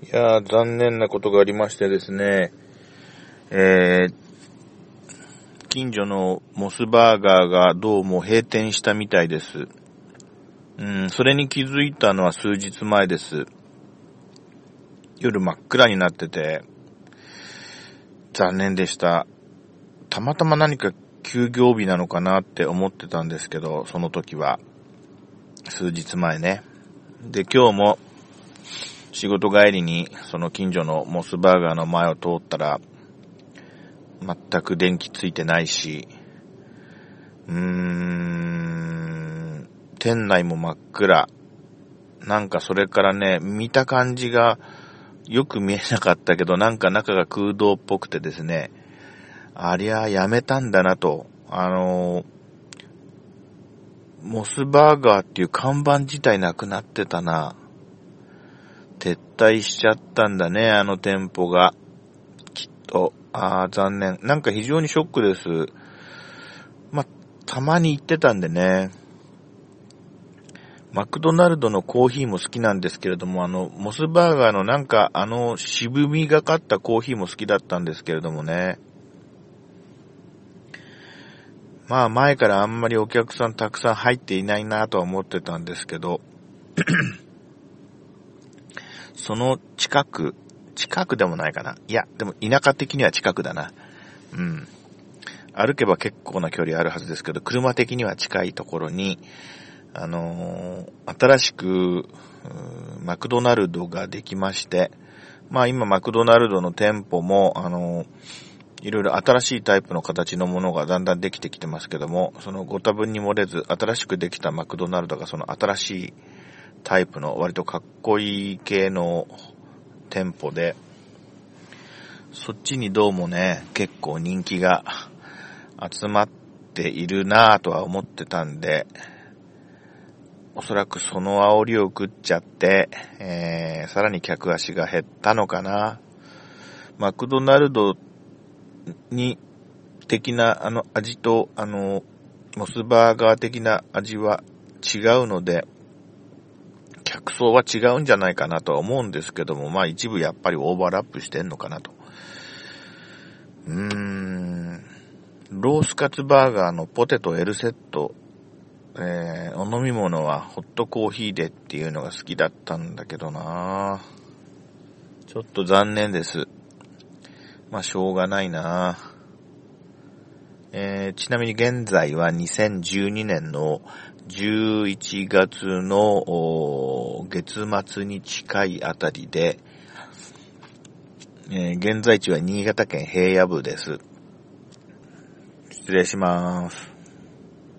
いやー、残念なことがありましてですね、えー、近所のモスバーガーがどうも閉店したみたいです。うん、それに気づいたのは数日前です。夜真っ暗になってて、残念でした。たまたま何か休業日なのかなって思ってたんですけど、その時は。数日前ね。で、今日も仕事帰りにその近所のモスバーガーの前を通ったら、全く電気ついてないし、うーん、店内も真っ暗。なんかそれからね、見た感じがよく見えなかったけど、なんか中が空洞っぽくてですね、ありゃやめたんだなと、あのモスバーガーっていう看板自体なくなってたな。撤退しちゃったんだね、あの店舗が。きっと。ああ、残念。なんか非常にショックです。ま、たまに行ってたんでね。マクドナルドのコーヒーも好きなんですけれども、あの、モスバーガーのなんかあの渋みがかったコーヒーも好きだったんですけれどもね。まあ前からあんまりお客さんたくさん入っていないなとは思ってたんですけど、その近く、近くでもないかな。いや、でも田舎的には近くだな。うん。歩けば結構な距離あるはずですけど、車的には近いところに、あのー、新しく、マクドナルドができまして、まあ今マクドナルドの店舗も、あのー、いろいろ新しいタイプの形のものがだんだんできてきてますけども、そのご多分に漏れず、新しくできたマクドナルドがその新しいタイプの割とかっこいい系の店舗で、そっちにどうもね、結構人気が集まっているなぁとは思ってたんで、おそらくその煽りを食っちゃって、えー、さらに客足が減ったのかな。マクドナルドに的なあの味と、あの、モスバーガー的な味は違うので、客層は違うんじゃないかなとは思うんですけども、まあ一部やっぱりオーバーラップしてんのかなと。うーん、ロースカツバーガーのポテト L セット、えー、お飲み物はホットコーヒーでっていうのが好きだったんだけどなちょっと残念です。まあしょうがないなえー、ちなみに現在は2012年の11月の月末に近いあたりで、えー、現在地は新潟県平野部です。失礼します。